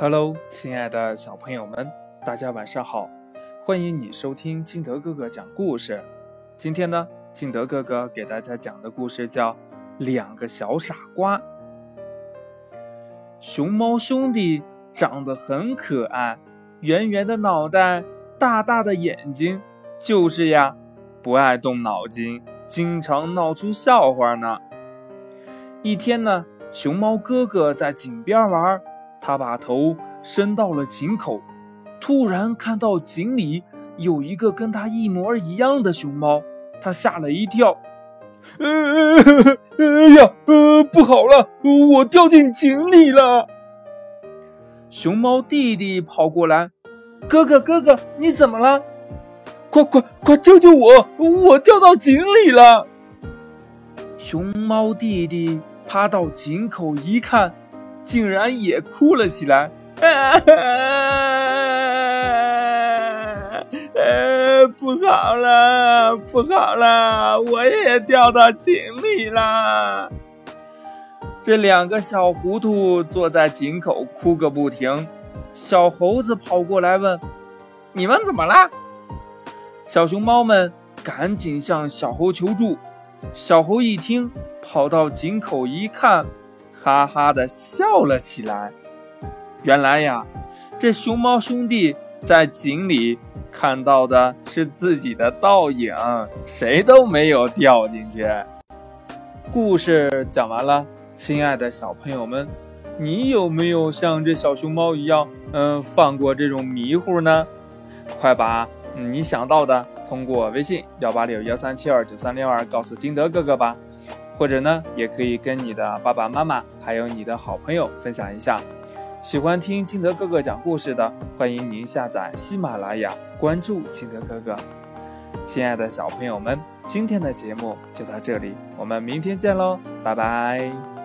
Hello，亲爱的小朋友们，大家晚上好！欢迎你收听金德哥哥讲故事。今天呢，金德哥哥给大家讲的故事叫《两个小傻瓜》。熊猫兄弟长得很可爱，圆圆的脑袋，大大的眼睛，就是呀，不爱动脑筋，经常闹出笑话呢。一天呢，熊猫哥哥在井边玩。他把头伸到了井口，突然看到井里有一个跟他一模一样的熊猫，他吓了一跳。呃，哎呀，呃，不好了，我掉进井里了！熊猫弟弟跑过来，哥哥，哥哥，你怎么了？快快快救救我！我掉到井里了！熊猫弟弟趴到井口一看。竟然也哭了起来，呃，不好了，不好了，我也掉到井里了。这两个小糊涂坐在井口哭个不停。小猴子跑过来问：“你们怎么了？”小熊猫们赶紧向小猴求助。小猴一听，跑到井口一看。哈哈的笑了起来。原来呀，这熊猫兄弟在井里看到的是自己的倒影，谁都没有掉进去。故事讲完了，亲爱的小朋友们，你有没有像这小熊猫一样，嗯，犯过这种迷糊呢？快把你想到的通过微信幺八六幺三七二九三六二告诉金德哥哥吧。或者呢，也可以跟你的爸爸妈妈，还有你的好朋友分享一下。喜欢听金德哥哥讲故事的，欢迎您下载喜马拉雅，关注金德哥哥。亲爱的小朋友们，今天的节目就到这里，我们明天见喽，拜拜。